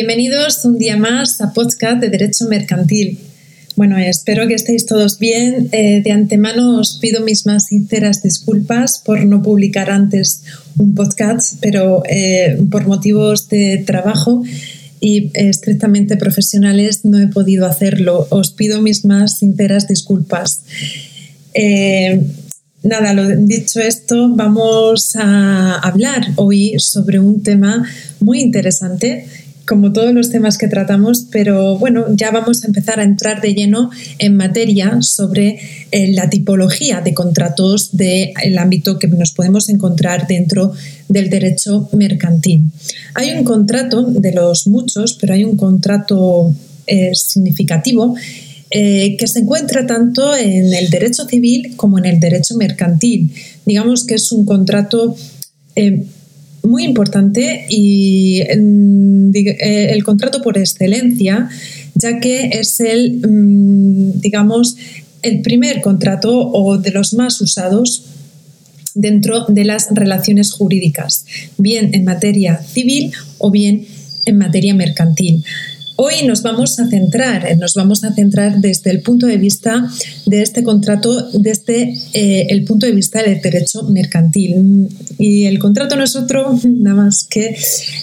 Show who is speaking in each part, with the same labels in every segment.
Speaker 1: Bienvenidos un día más a Podcast de Derecho Mercantil. Bueno, espero que estéis todos bien. Eh, de antemano os pido mis más sinceras disculpas por no publicar antes un podcast, pero eh, por motivos de trabajo y estrictamente profesionales no he podido hacerlo. Os pido mis más sinceras disculpas. Eh, nada, dicho esto, vamos a hablar hoy sobre un tema muy interesante como todos los temas que tratamos, pero bueno, ya vamos a empezar a entrar de lleno en materia sobre eh, la tipología de contratos del ámbito que nos podemos encontrar dentro del derecho mercantil. Hay un contrato de los muchos, pero hay un contrato eh, significativo eh, que se encuentra tanto en el derecho civil como en el derecho mercantil. Digamos que es un contrato muy importante y eh, el contrato por excelencia, ya que es el, mm, digamos, el primer contrato o de los más usados dentro de las relaciones jurídicas, bien en materia civil o bien en materia mercantil. Hoy nos vamos a centrar, eh, nos vamos a centrar desde el punto de vista de este contrato, desde eh, el punto de vista del derecho mercantil. Y el contrato no es otro nada más que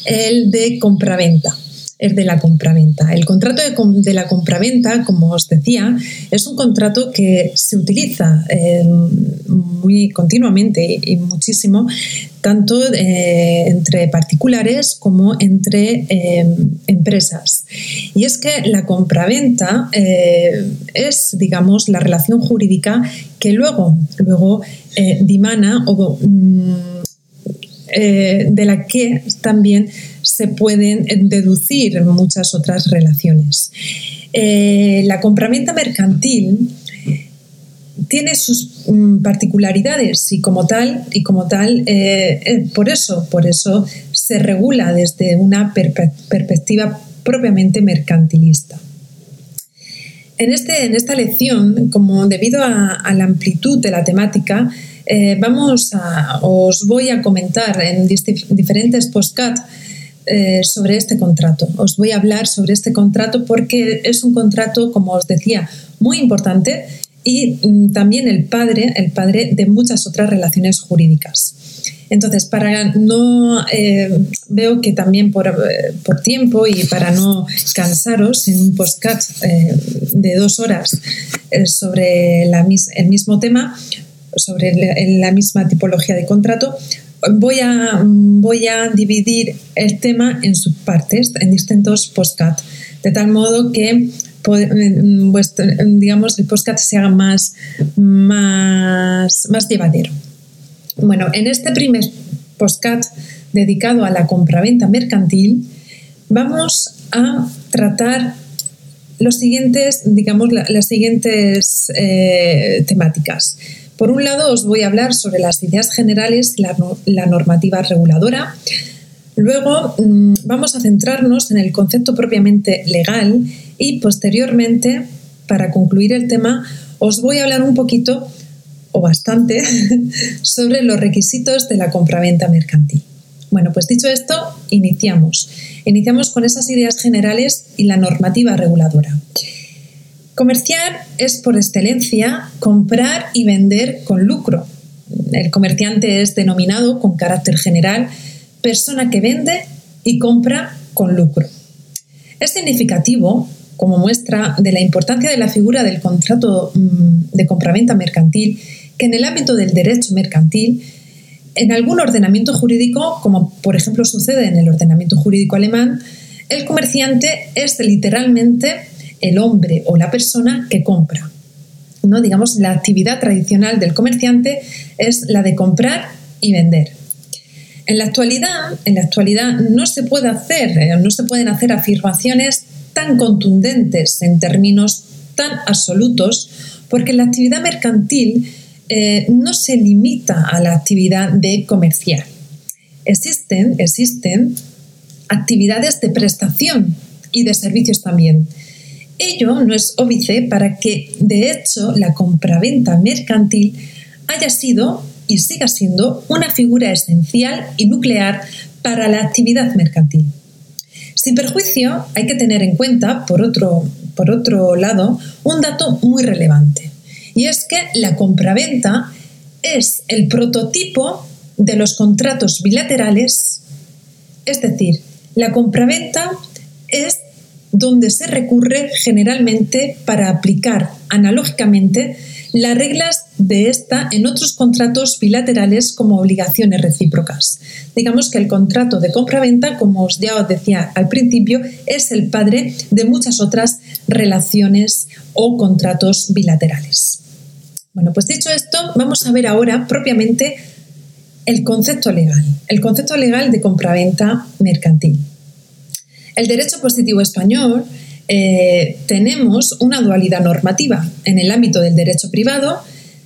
Speaker 1: el de compraventa es de la compraventa. El contrato de, la compraventa, como os decía, es un contrato que se utiliza eh, muy continuamente y muchísimo tanto eh, entre particulares como entre eh, empresas. Y es que la compraventa es, digamos, la relación jurídica que luego, luego dimana o mm, de la que también se pueden deducir muchas otras relaciones. la compraventa mercantil tiene sus mm, particularidades y como tal, y como tal eh, eh, por eso, por eso se regula desde una perspectiva propiamente mercantilista. En, este, en esta lección, como debido a, la amplitud de la temática, eh, vamos a, os voy a comentar en diferentes postcats sobre este contrato. Os voy a hablar sobre este contrato porque es un contrato, como os decía, muy importante y mm, también el padre, el padre de muchas otras relaciones jurídicas. Entonces, para no, eh, veo que también por, eh, por, tiempo y para no cansaros en un podcast eh, de dos horas sobre la, el mismo tema, sobre la misma tipología de contrato, voy a, voy a dividir el tema en subpartes, en distintos podcasts, de tal modo que digamos, el podcast se haga más, más, más llevadero. Bueno, en este primer podcast dedicado a la compraventa mercantil, vamos a tratar los siguientes, digamos, las siguientes eh, temáticas. Por un lado, os voy a hablar sobre las ideas generales y la normativa reguladora. Luego, mm, vamos a centrarnos en el concepto propiamente legal y posteriormente, para concluir el tema, os voy a hablar un poquito o bastante sobre los requisitos de la compraventa mercantil. Bueno, pues dicho esto, iniciamos. Iniciamos con esas ideas generales y la normativa reguladora. Comerciar es por excelencia comprar y vender con lucro. El comerciante es denominado con carácter general persona que vende y compra con lucro. Es significativo como muestra de la importancia de la figura del contrato mm, de compraventa mercantil, que en el ámbito del derecho mercantil, en algún ordenamiento jurídico, como por ejemplo sucede en el ordenamiento jurídico alemán, el comerciante es literalmente el hombre o la persona que compra. ¿no? Digamos, la actividad tradicional del comerciante es la de comprar y vender. En la actualidad, en la actualidad no se puede hacer, eh, no se pueden hacer afirmaciones tan contundentes en términos tan absolutos, porque la actividad mercantil eh, no se limita a la actividad de comercial. Existen, existen actividades de prestación y de servicios también. Ello no es óbice para que, de hecho, la compraventa mercantil haya sido y siga siendo una figura esencial y nuclear para la actividad mercantil. Sin perjuicio, hay que tener en cuenta, por otro, por otro lado, un dato muy relevante, y es que la compraventa es el prototipo de los contratos bilaterales, es decir, la compraventa es donde se recurre generalmente para aplicar analógicamente las reglas de esta en otros contratos bilaterales como obligaciones recíprocas. Digamos que el contrato de compra-venta, como os ya os decía al principio, es el padre de muchas otras relaciones o contratos bilaterales. Bueno, pues dicho esto, vamos a ver ahora propiamente el concepto legal, el concepto legal de compraventa mercantil. El derecho positivo español eh, tenemos una dualidad normativa. En el ámbito del derecho privado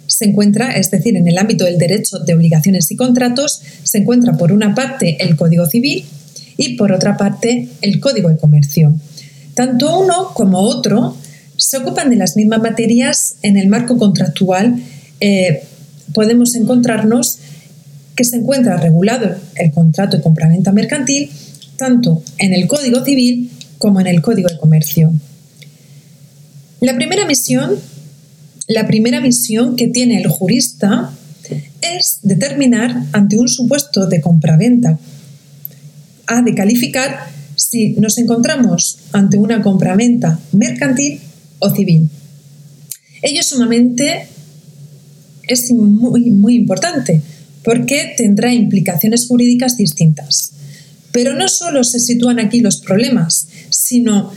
Speaker 1: se encuentra, es decir, en el ámbito del derecho de obligaciones y contratos, se encuentra por una parte el Código Civil y por otra parte el Código de Comercio. Tanto uno como otro se ocupan de las mismas materias en el marco contractual. Eh, podemos encontrarnos que se encuentra regulado el contrato de compraventa mercantil tanto en el Código Civil como en el Código de Comercio. La primera misión, la primera misión que tiene el jurista es determinar ante un supuesto de compraventa. Ha de calificar si nos encontramos ante una compraventa mercantil o civil. Ello sumamente es muy, muy importante porque tendrá implicaciones jurídicas distintas. Pero no solo se sitúan aquí los problemas, sino,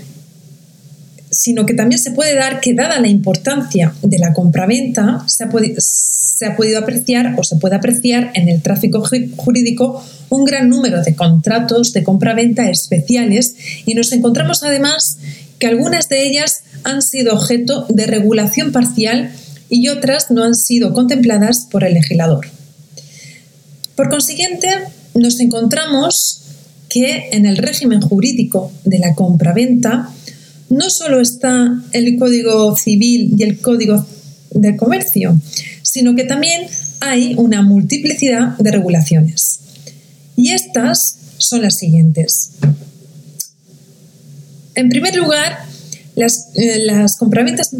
Speaker 1: sino que también se puede dar que dada la importancia de la compraventa, se ha, se ha podido apreciar o se puede apreciar en el tráfico jurídico un gran número de contratos de compraventa especiales y nos encontramos además que algunas de ellas han sido objeto de regulación parcial y otras no han sido contempladas por el legislador. Por consiguiente, nos encontramos que en el régimen jurídico de la compraventa no solo está el Código Civil y el Código de Comercio, sino que también hay una multiplicidad de regulaciones. Y estas son las siguientes. En primer lugar, las, eh, compraventas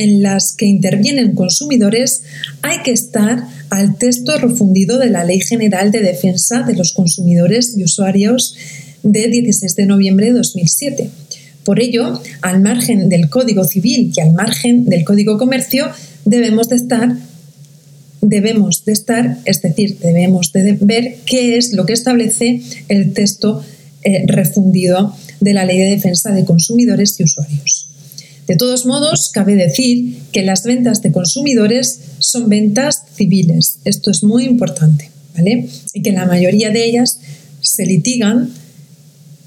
Speaker 1: en las que intervienen consumidores hay que estar al texto refundido de la Ley General de Defensa de los Consumidores y Usuarios de 16 de noviembre de 2007. Por ello, al margen del Código Civil y al margen del Código Comercio, debemos de estar debemos de estar, es decir, debemos de ver qué es lo que establece el texto eh, refundido de la Ley de Defensa de Consumidores y Usuarios. De todos modos, cabe decir que las ventas de consumidores son ventas civiles. Esto es muy importante, ¿vale? Y que la mayoría de ellas se litigan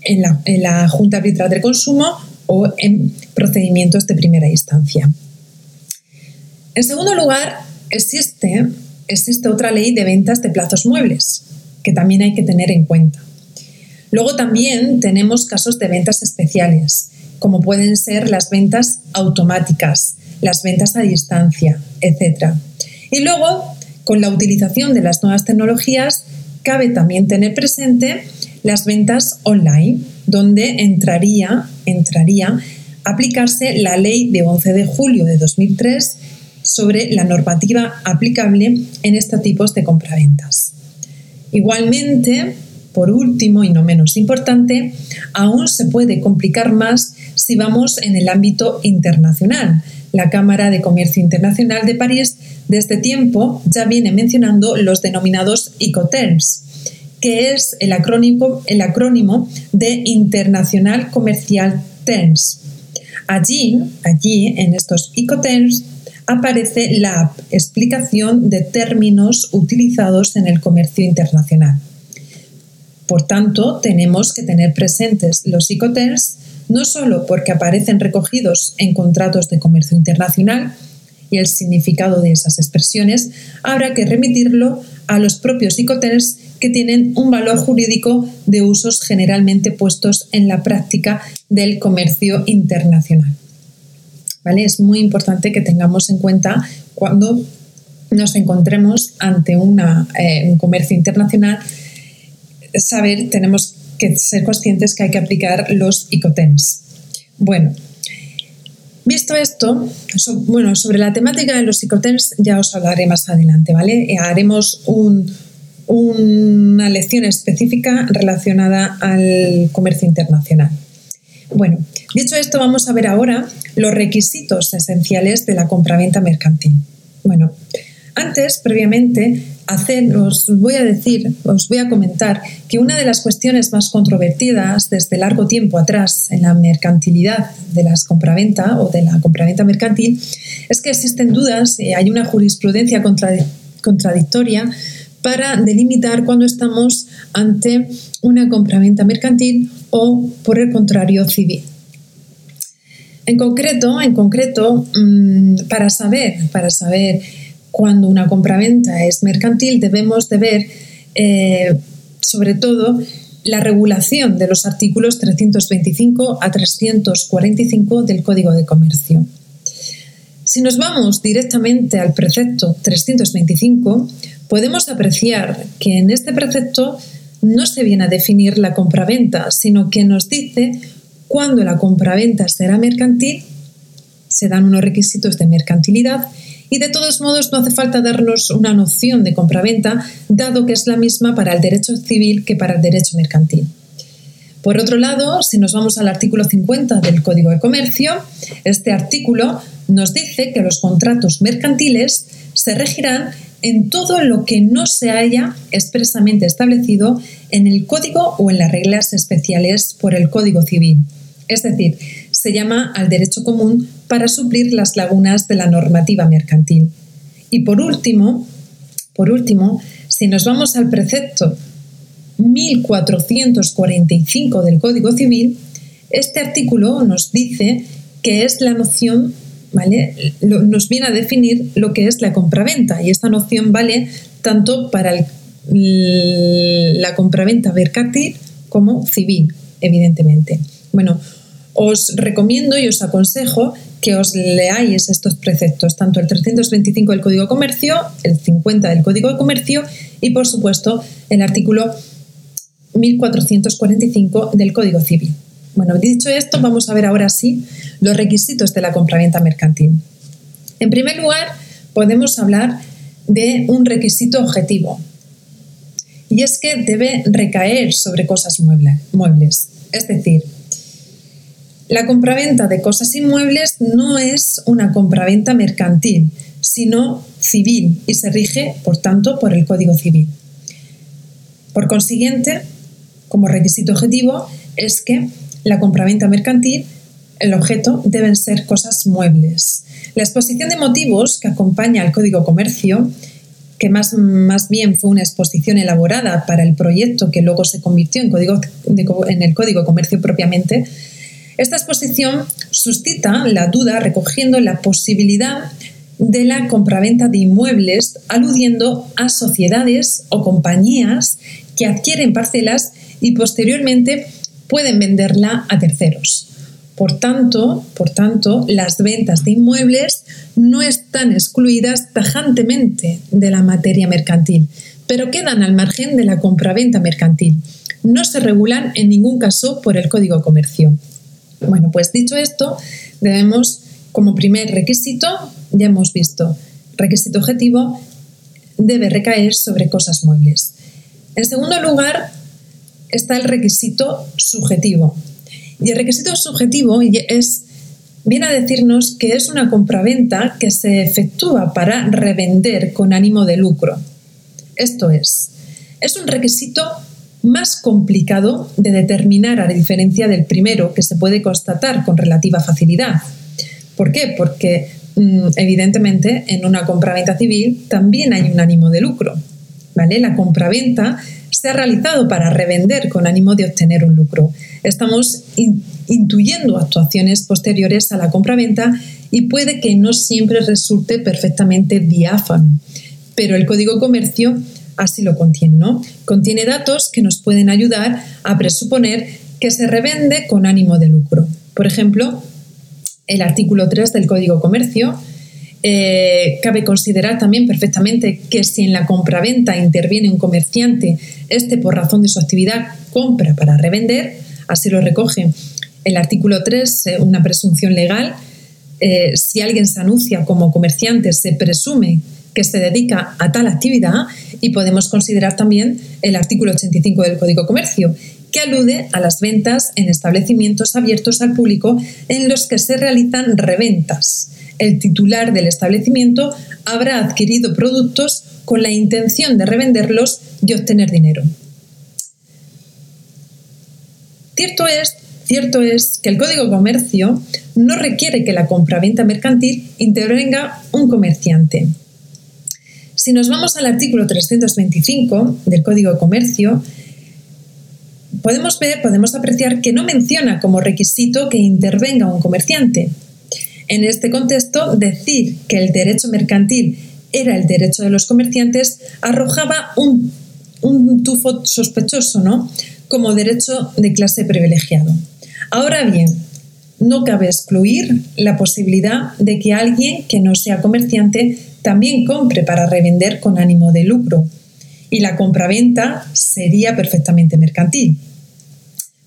Speaker 1: en la, Junta Arbitral del Consumo o en procedimientos de primera instancia. En segundo lugar, existe, existe otra ley de ventas de plazos muebles, que también hay que tener en cuenta. Luego también tenemos casos de ventas especiales, como pueden ser las ventas automáticas, las ventas a distancia, etc. Y luego, con la utilización de las nuevas tecnologías, cabe también tener presente las ventas online, donde entraría, entraría a aplicarse la ley de 11 de julio de 2003 sobre la normativa aplicable en estos tipos de compraventas. Igualmente, por último y no menos importante, aún se puede complicar más si vamos en el ámbito internacional. La Cámara de Comercio Internacional de París desde tiempo ya viene mencionando los denominados Icoterms, que es el acrónimo, de Internacional Comercial Terms. Allí, allí, en estos Icoterms, aparece la explicación de términos utilizados en el comercio internacional. Por tanto, tenemos que tener presentes los Icoterms no solo porque aparecen recogidos en contratos de comercio internacional y el significado de esas expresiones, habrá que remitirlo a los propios icoterms que tienen un valor jurídico de usos generalmente puestos en la práctica del comercio internacional. ¿Vale? Es muy importante que tengamos en cuenta cuando nos encontremos ante eh, un comercio internacional, saber, tenemos que ser conscientes que hay que aplicar los ICOTENS. Bueno, visto esto, bueno, sobre la temática de los ICOTENS ya os hablaré más adelante, ¿vale? Eh, haremos una lección específica relacionada al comercio internacional. Bueno, dicho esto, vamos a ver ahora los requisitos esenciales de la compraventa mercantil. Bueno, antes, previamente, hacer, os voy a decir, os voy a comentar que una de las cuestiones más controvertidas desde largo tiempo atrás en la mercantilidad de las compraventa o de la compraventa mercantil es que existen dudas, y hay una jurisprudencia contradictoria para delimitar cuando estamos ante una compraventa mercantil o, por el contrario, civil. En concreto, en concreto, mm, para saber, para saber cuando una compraventa es mercantil, debemos de ver eh, sobre todo la regulación de los artículos 325 a 345 del Código de Comercio. Si nos vamos directamente al precepto 325, podemos apreciar que en este precepto no se viene a definir la compraventa, sino que nos dice cuándo la compraventa será mercantil, se dan unos requisitos de mercantilidad y de todos modos no hace falta darnos una noción de compraventa, dado que es la misma para el derecho civil que para el derecho mercantil. Por otro lado, si nos vamos al artículo 50 del Código de Comercio, este artículo nos dice que los contratos mercantiles se regirán en todo lo que no se haya expresamente establecido en el Código o en las reglas especiales por el Código Civil. Es decir, se llama al derecho común para suplir las lagunas de la normativa mercantil. Y por último, por último, si nos vamos al precepto 1445 del Código Civil, este artículo nos dice que es la noción, ¿vale? Nos viene a definir lo que es la compraventa y esta noción vale tanto para la compraventa mercantil como civil, evidentemente. Bueno, os recomiendo y os aconsejo que os leáis estos preceptos, tanto el 325 del Código de Comercio, el 50 del Código de Comercio y, por supuesto, el artículo 1445 del Código Civil. Bueno, dicho esto, vamos a ver ahora sí los requisitos de la compraventa mercantil. En primer lugar, podemos hablar de un requisito objetivo, y es que debe recaer sobre cosas muebles. Es decir, la compraventa de cosas inmuebles no es una compraventa mercantil, sino civil y se rige, por tanto, por el Código Civil. Por consiguiente, como requisito objetivo, es que la compraventa mercantil, el objeto, deben ser cosas muebles. La exposición de motivos que acompaña al Código Comercio, que más, más bien fue una exposición elaborada para el proyecto que luego se convirtió en, código en el Código Comercio propiamente, esta exposición suscita la duda recogiendo la posibilidad de la compraventa de inmuebles, aludiendo a sociedades o compañías que adquieren parcelas y posteriormente pueden venderla a terceros. Por tanto, por tanto, las ventas de inmuebles no están excluidas tajantemente de la materia mercantil, pero quedan al margen de la compraventa mercantil. No se regulan en ningún caso por el Código Comercio. Bueno, pues dicho esto, debemos, como primer requisito, ya hemos visto, requisito objetivo, debe recaer sobre cosas muebles. En segundo lugar, está el requisito subjetivo. Y el requisito subjetivo es, viene a decirnos que es una compraventa que se efectúa para revender con ánimo de lucro. Esto es, es un requisito más complicado de determinar a diferencia del primero, que se puede constatar con relativa facilidad. ¿Por qué? Porque mm, evidentemente en una compraventa civil también hay un ánimo de lucro. ¿vale? La compraventa se ha realizado para revender con ánimo de obtener un lucro. Estamos intuyendo actuaciones posteriores a la compraventa y puede que no siempre resulte perfectamente diáfano, pero el Código Comercio así lo contiene, ¿no? Contiene datos que nos pueden ayudar a presuponer que se revende con ánimo de lucro. Por ejemplo, el artículo 3 del Código Comercio Eh, cabe considerar también perfectamente que si en la compraventa interviene un comerciante, este por razón de su actividad compra para revender, así lo recoge el artículo 3, eh, una presunción legal. Eh, si alguien se anuncia como comerciante, se presume que se dedica a tal actividad y podemos considerar también el artículo 85 del Código Comercio, que alude a las ventas en establecimientos abiertos al público en los que se realizan reventas. El titular del establecimiento habrá adquirido productos con la intención de revenderlos y obtener dinero. Cierto es, cierto es que el Código Comercio no requiere que la compraventa mercantil intervenga un comerciante. Si nos vamos al artículo 325 del Código de Comercio, podemos ver, podemos apreciar que no menciona como requisito que intervenga un comerciante. En este contexto, decir que el derecho mercantil era el derecho de los comerciantes arrojaba un, un tufo sospechoso, ¿no? Como derecho de clase privilegiado. Ahora bien, no cabe excluir la posibilidad de que alguien que no sea comerciante también compre para revender con ánimo de lucro y la compraventa sería perfectamente mercantil.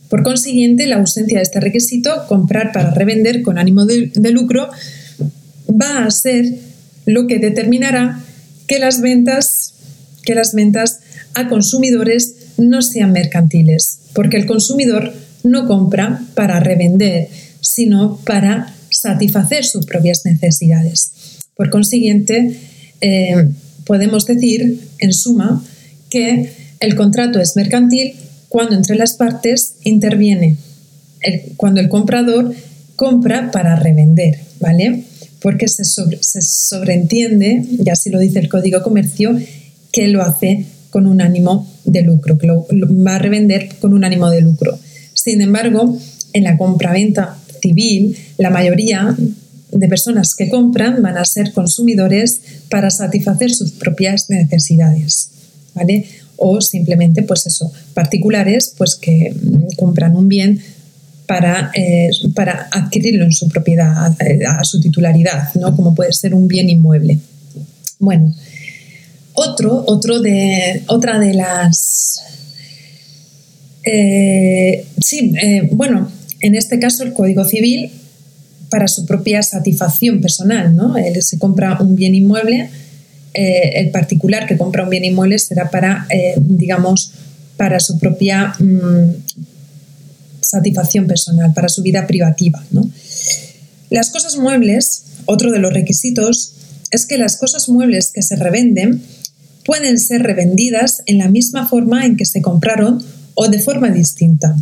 Speaker 1: Por consiguiente, la ausencia de este requisito, comprar para revender con ánimo de, lucro, va a ser lo que determinará que las ventas, que las ventas a consumidores no sean mercantiles, porque el consumidor no compra para revender, sino para satisfacer sus propias necesidades. Por consiguiente, eh, podemos decir, en suma, que el contrato es mercantil cuando entre las partes interviene, cuando el comprador compra para revender, ¿vale? Porque se, se sobreentiende, y así lo dice el Código Comercio, que lo hace con un ánimo de lucro, que lo, va a revender con un ánimo de lucro. Sin embargo, en la compraventa civil, la mayoría de personas que compran van a ser consumidores para satisfacer sus propias necesidades. ¿vale? o simplemente, pues eso, particulares, pues que mm, compran un bien para, eh, para adquirirlo en su propiedad, a, su titularidad, ¿no? Como puede ser un bien inmueble. Bueno, otro, otro de, otra de las... Eh, sí, eh, bueno, en este caso el Código Civil para su propia satisfacción personal, ¿no? Él se compra un bien inmueble eh, el particular que compra un bien inmueble será para, eh, digamos, para su propia mm, satisfacción personal, para su vida privativa. Las cosas muebles, otro de los requisitos, es que las cosas muebles que se revenden pueden ser revendidas en la misma forma en que se compraron o de forma distinta.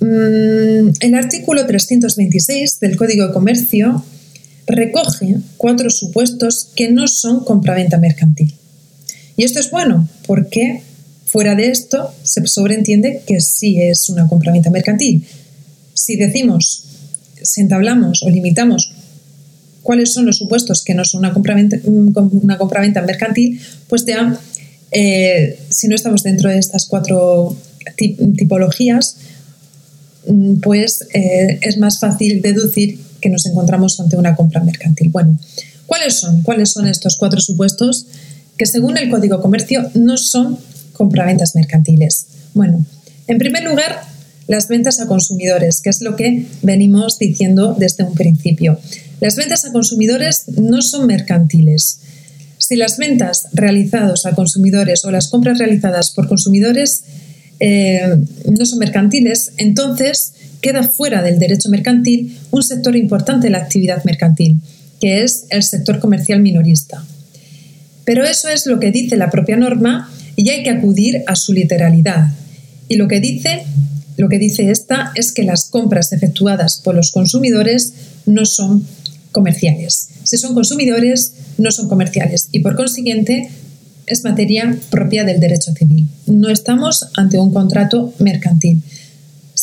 Speaker 1: Mm, el artículo 326 del Código de Comercio recoge cuatro supuestos que no son compraventa mercantil. Y esto es bueno porque fuera de esto se sobreentiende que sí es una compraventa mercantil. Si decimos, si entablamos o limitamos cuáles son los supuestos que no son una compraventa, compraventa mercantil, pues ya, eh, si no estamos dentro de estas cuatro tipologías, mm, pues eh, es más fácil deducir que nos encontramos ante una compra mercantil. Bueno, ¿cuáles son? ¿Cuáles son estos cuatro supuestos que según el Código Comercio no son compraventas mercantiles? Bueno, en primer lugar, las ventas a consumidores, que es lo que venimos diciendo desde un principio. Las ventas a consumidores no son mercantiles. Si las ventas realizadas a consumidores o las compras realizadas por consumidores eh, no son mercantiles, entonces queda fuera del derecho mercantil un sector importante de la actividad mercantil, que es el sector comercial minorista. Pero eso es lo que dice la propia norma y hay que acudir a su literalidad. Y lo que dice, lo que dice esta es que las compras efectuadas por los consumidores no son comerciales. Si son consumidores, no son comerciales y por consiguiente es materia propia del derecho civil. No estamos ante un contrato mercantil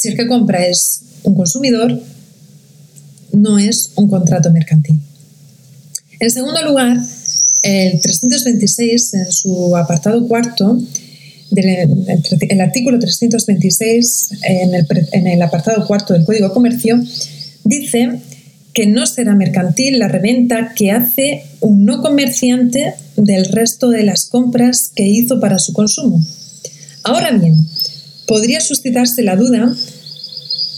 Speaker 1: si el que compra es un consumidor, no es un contrato mercantil. En segundo lugar, el 326, en su apartado cuarto, del, el artículo 326, en el, en el apartado cuarto del Código de Comercio, dice que no será mercantil la reventa que hace un no comerciante del resto de las compras que hizo para su consumo. Ahora bien, podría suscitarse la duda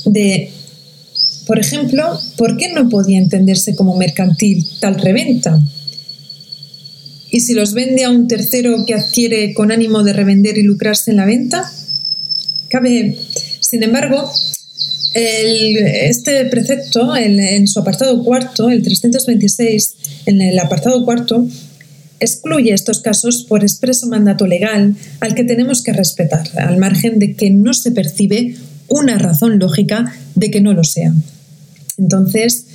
Speaker 1: de, por ejemplo, ¿por qué no podía entenderse como mercantil tal reventa? ¿Y si los vende a un tercero que adquiere con ánimo de revender y lucrarse en la venta? Cabe, sin embargo, este precepto en, su apartado cuarto, el 326, en el apartado cuarto, excluye estos casos por expreso mandato legal al que tenemos que respetar, al margen de que no se percibe una razón lógica de que no lo sea. Entonces,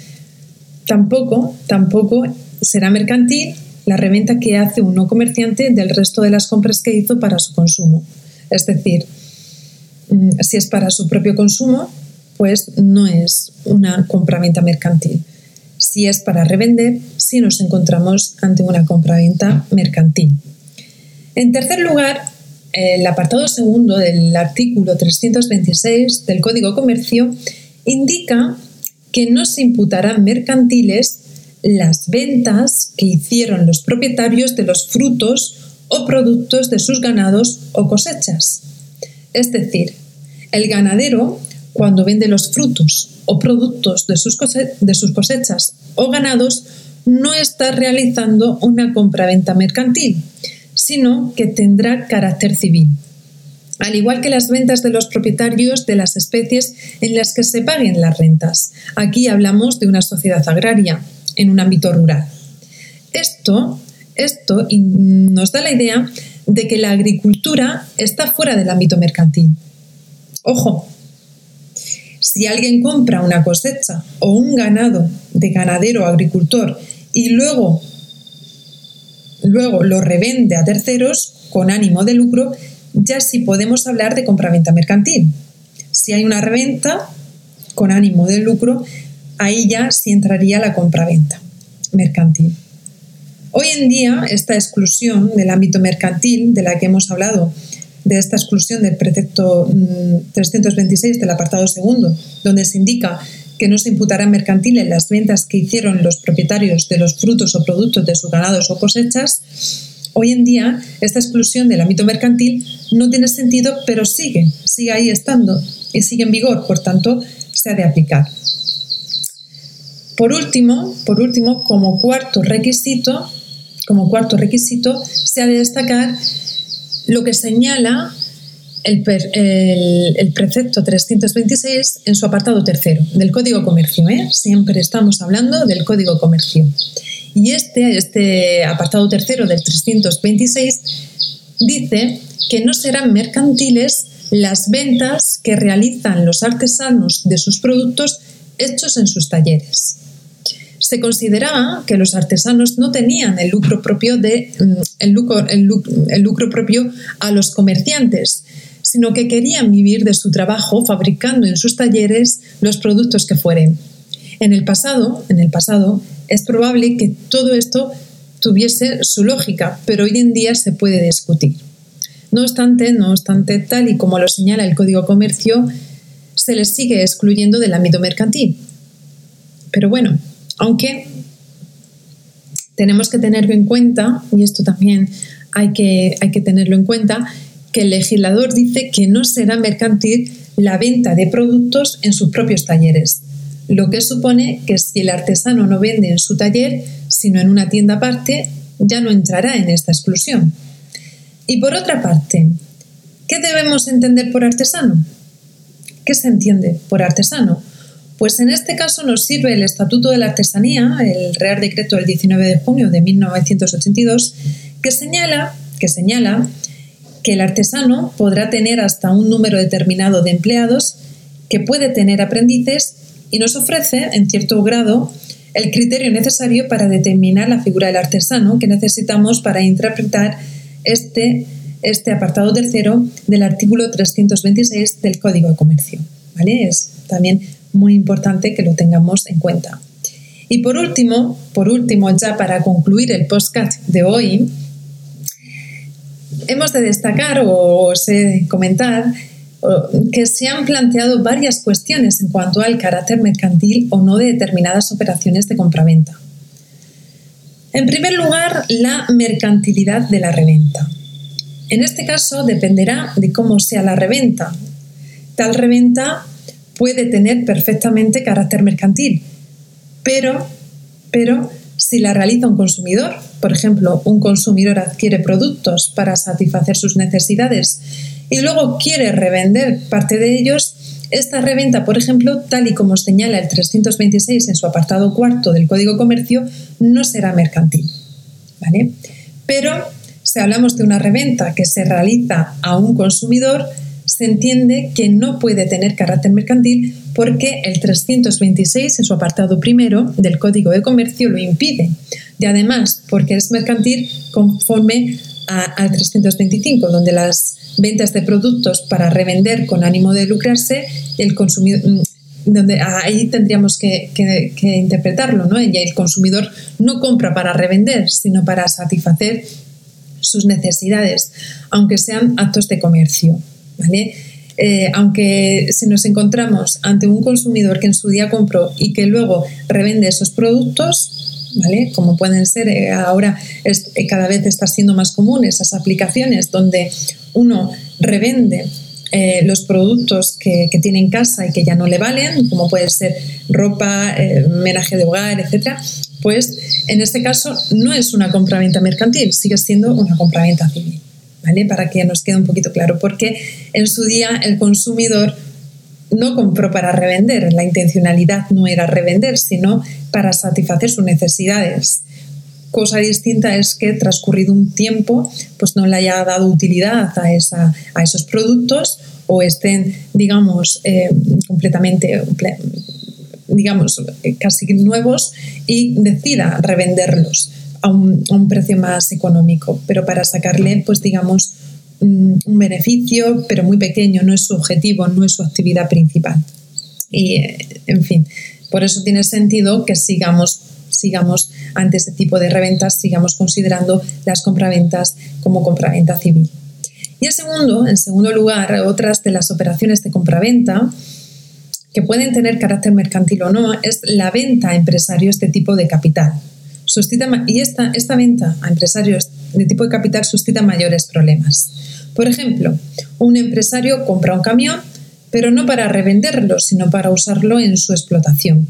Speaker 1: tampoco, tampoco será mercantil la reventa que hace un no comerciante del resto de las compras que hizo para su consumo. Es decir, mm, si es para su propio consumo, pues no es una compraventa mercantil. Si es para revender, sí nos encontramos ante una compraventa mercantil. En tercer lugar, el apartado segundo del artículo 326 del Código Comercio indica que no se imputarán mercantiles las ventas que hicieron los propietarios de los frutos o productos de sus ganados o cosechas. Es decir, el ganadero cuando vende los frutos o productos de sus, cosechas o ganados, no está realizando una compraventa mercantil, sino que tendrá carácter civil. Al igual que las ventas de los propietarios de las especies en las que se paguen las rentas. Aquí hablamos de una sociedad agraria en un ámbito rural. Esto, esto nos da la idea de que la agricultura está fuera del ámbito mercantil. Ojo, si alguien compra una cosecha o un ganado de ganadero o agricultor y luego, luego lo revende a terceros con ánimo de lucro, ya sí podemos hablar de compraventa mercantil. Si hay una reventa con ánimo de lucro, ahí ya sí entraría la compraventa mercantil. Hoy en día, esta exclusión del ámbito mercantil de la que hemos hablado de esta exclusión del precepto 326 mm, del apartado segundo, donde se indica que no se imputarán mercantiles las ventas que hicieron los propietarios de los frutos o productos de sus ganados o cosechas, hoy en día esta exclusión del ámbito mercantil no tiene sentido, pero sigue, sigue ahí estando y sigue en vigor, por tanto, se ha de aplicar. Por último, por último, como cuarto requisito, como cuarto requisito, se ha de destacar lo que señala el, precepto 326 en su apartado tercero del Código Comercio. ¿eh? Siempre estamos hablando del Código Comercio. Y este, este apartado tercero del 326 dice que no serán mercantiles las ventas que realizan los artesanos de sus productos hechos en sus talleres se consideraba que los artesanos no tenían el lucro propio, de, mm, el lucro, el lucro, propio a los comerciantes, sino que querían vivir de su trabajo fabricando en sus talleres los productos que fueren. En el pasado, en el pasado, es probable que todo esto tuviese su lógica, pero hoy en día se puede discutir. No obstante, no obstante, tal y como lo señala el Código Comercio, se les sigue excluyendo del ámbito mercantil. Pero bueno, aunque tenemos que tenerlo en cuenta, y esto también hay que, hay que tenerlo en cuenta, que el legislador dice que no será mercantil la venta de productos en sus propios talleres, lo que supone que si el artesano no vende en su taller, sino en una tienda aparte, ya no entrará en esta exclusión. Y por otra parte, ¿qué debemos entender por artesano? ¿Qué se entiende por artesano? Pues en este caso nos sirve el Estatuto de la Artesanía, el Real Decreto del 19 de junio de 1982, que señala, que señala que el artesano podrá tener hasta un número determinado de empleados, que puede tener aprendices y nos ofrece, en cierto grado, el criterio necesario para determinar la figura del artesano que necesitamos para interpretar este, este apartado tercero del artículo 326 del Código de Comercio. ¿vale? Es también muy importante que lo tengamos en cuenta. Y por último, por último, ya para concluir el podcast de hoy, hemos de destacar o sé comentar que se han planteado varias cuestiones en cuanto al carácter mercantil o no de determinadas operaciones de compraventa. En primer lugar, la mercantilidad de la reventa. En este caso dependerá de cómo sea la reventa. Tal reventa puede tener perfectamente carácter mercantil, pero, pero si la realiza un consumidor, por ejemplo, un consumidor adquiere productos para satisfacer sus necesidades y luego quiere revender parte de ellos, esta reventa, por ejemplo, tal y como señala el 326 en su apartado cuarto del Código Comercio, no será mercantil. ¿vale? Pero si hablamos de una reventa que se realiza a un consumidor, se entiende que no puede tener carácter mercantil porque el 326 en su apartado primero del Código de Comercio lo impide. Y además porque es mercantil conforme al 325, donde las ventas de productos para revender con ánimo de lucrarse, el consumidor, mm, donde ahí tendríamos que, interpretarlo, ¿no? Y el consumidor no compra para revender, sino para satisfacer sus necesidades, aunque sean actos de comercio, ¿vale? Eh, aunque si nos encontramos ante un consumidor que en su día compró y que luego revende esos productos, ¿vale? Como pueden ser eh, ahora eh, cada vez está siendo más común esas aplicaciones donde uno revende los productos que, tiene en casa y que ya no le valen, como puede ser ropa, menaje de hogar, etcétera, pues en este caso no es una compraventa mercantil, sigue siendo una compraventa civil, ¿vale? Para que nos quede un poquito claro, porque en su día el consumidor no compró para revender, la intencionalidad no era revender, sino para satisfacer sus necesidades. Cosa distinta es que transcurrido un tiempo, pues no le haya dado utilidad a, esa, a esos productos o estén, digamos, eh, completamente, digamos, casi nuevos y decida revenderlos a un, precio más económico, pero para sacarle, pues digamos, un beneficio, pero muy pequeño, no es su objetivo, no es su actividad principal. Y, eh, en fin, por eso tiene sentido que sigamos, sigamos ante este tipo de reventas, sigamos considerando las compraventas como compraventa civil. Y en segundo, en segundo lugar, otras de las operaciones de compraventa que pueden tener carácter mercantil o no es la venta a empresarios de tipo de capital. Y esta, esta venta a empresarios de tipo de capital suscita mayores problemas. Por ejemplo, un empresario compra un camión, pero no para revenderlo, sino para usarlo en su explotación,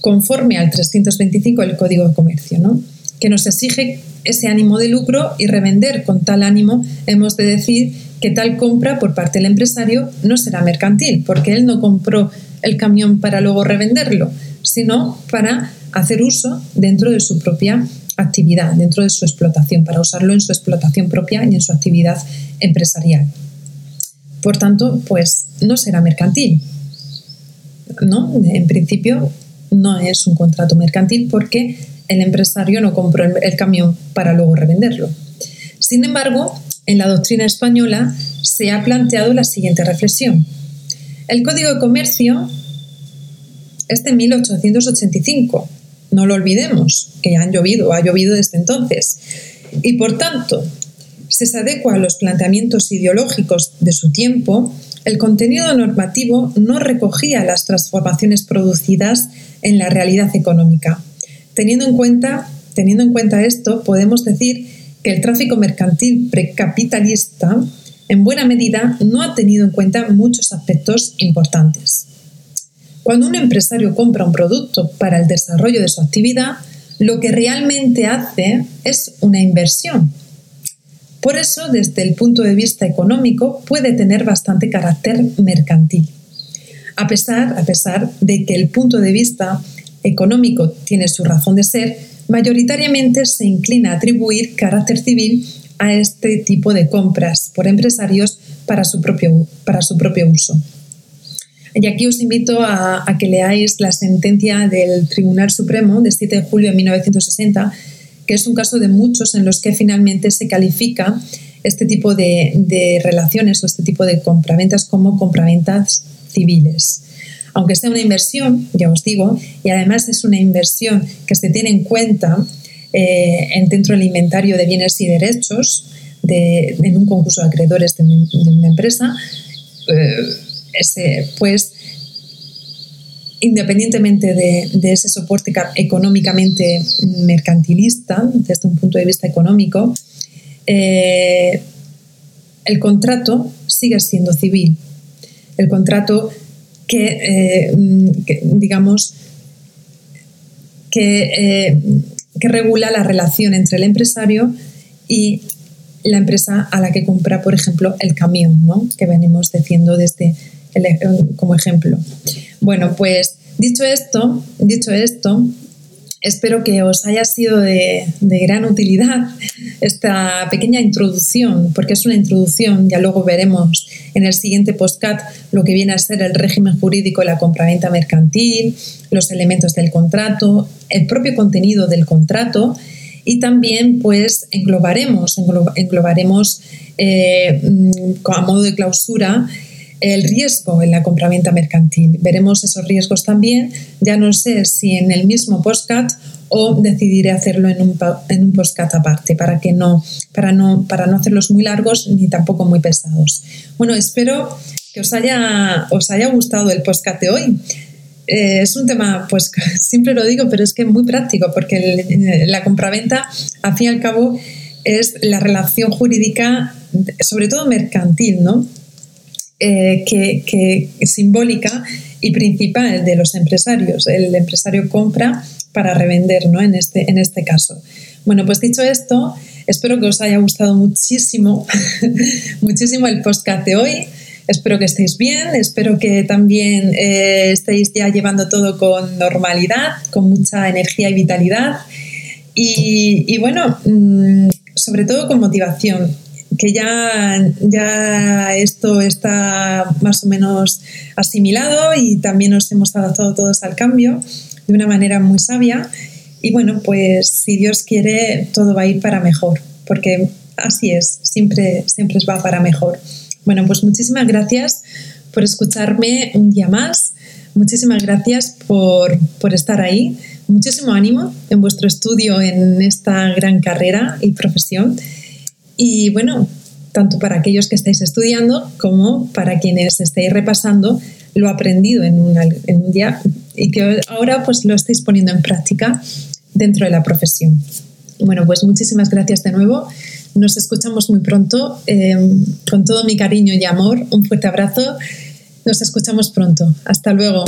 Speaker 1: conforme al 325 del Código de Comercio, ¿no? que nos exige ese ánimo de lucro y revender con tal ánimo, hemos de decir que tal compra por parte del empresario no será mercantil, porque él no compró el camión para luego revenderlo, sino para hacer uso dentro de su propia actividad, dentro de su explotación, para usarlo en su explotación propia y en su actividad empresarial. Por tanto, pues no será mercantil. ¿no? En principio no es un contrato mercantil porque el empresario no compró el camión para luego revenderlo. Sin embargo, en la doctrina española se ha planteado la siguiente reflexión. El Código de Comercio es de 1885 no lo olvidemos, que han llovido, ha llovido desde entonces. Y por tanto, si se adecua a los planteamientos ideológicos de su tiempo, el contenido normativo no recogía las transformaciones producidas en la realidad económica. Teniendo en cuenta, teniendo en cuenta esto, podemos decir que el tráfico mercantil precapitalista en buena medida no ha tenido en cuenta muchos aspectos importantes. Cuando un empresario compra un producto para el desarrollo de su actividad, lo que realmente hace es una inversión. Por eso, desde el punto de vista económico, puede tener bastante carácter mercantil. A pesar, a pesar de que el punto de vista económico tiene su razón de ser, mayoritariamente se inclina a atribuir carácter civil a este tipo de compras por empresarios para su propio, para su propio uso. Y aquí os invito a, que leáis la sentencia del Tribunal Supremo de 7 de julio de 1960, que es un caso de muchos en los que finalmente se califica este tipo de, relaciones o este tipo de compraventas como compraventas civiles. Aunque sea una inversión, ya os digo, y además es una inversión que se tiene en cuenta eh, dentro del inventario de bienes y derechos en un concurso de acreedores de una empresa, pues independientemente de, ese soporte económicamente mercantilista, desde un punto de vista económico, eh, el contrato sigue siendo civil. El contrato que, eh, digamos, eh, que, regula la relación entre el empresario y la empresa a la que compra, por ejemplo, el camión, ¿no? que venimos diciendo desde como ejemplo. Bueno, pues dicho esto, dicho esto, espero que os haya sido de, gran utilidad esta pequeña introducción, porque es una introducción, ya luego veremos en el siguiente postcat lo que viene a ser el régimen jurídico de la compraventa mercantil, los elementos del contrato, el propio contenido del contrato y también pues englobaremos, englobaremos eh, mm, a modo de clausura el riesgo en la compraventa mercantil. Veremos esos riesgos también. Ya no sé si en el mismo postcat o decidiré hacerlo en un, en un postcat aparte para, que no, para, no, para no hacerlos muy largos ni tampoco muy pesados. Bueno, espero que os haya, os haya gustado el postcat de hoy. Eh, es un tema, pues siempre lo digo, pero es que muy práctico porque la compraventa, al fin y al cabo, es la relación jurídica, sobre todo mercantil, ¿no? Eh, que, simbólica y principal de los empresarios. El empresario compra para revender, ¿no? En este, en este caso. Bueno, pues dicho esto, espero que os haya gustado muchísimo, muchísimo el podcast de hoy. Espero que estéis bien, espero que también eh, estéis ya llevando todo con normalidad, con mucha energía y vitalidad. Y, y bueno, mm, sobre todo con motivación que ya, ya esto está más o menos asimilado y también nos hemos adaptado todos al cambio de una manera muy sabia. Y bueno, pues si Dios quiere, todo va a ir para mejor, porque así es, siempre, siempre va para mejor. Bueno, pues muchísimas gracias por escucharme un día más. Muchísimas gracias por, por estar ahí. Muchísimo ánimo en vuestro estudio en esta gran carrera y profesión. Y bueno, tanto para aquellos que estáis estudiando como para quienes estéis repasando lo aprendido en un, en un día y que ahora pues lo estáis poniendo en práctica dentro de la profesión. Bueno, pues muchísimas gracias de nuevo. Nos escuchamos muy pronto. Em, con todo mi cariño y amor, un fuerte abrazo. Nos escuchamos pronto. Hasta luego.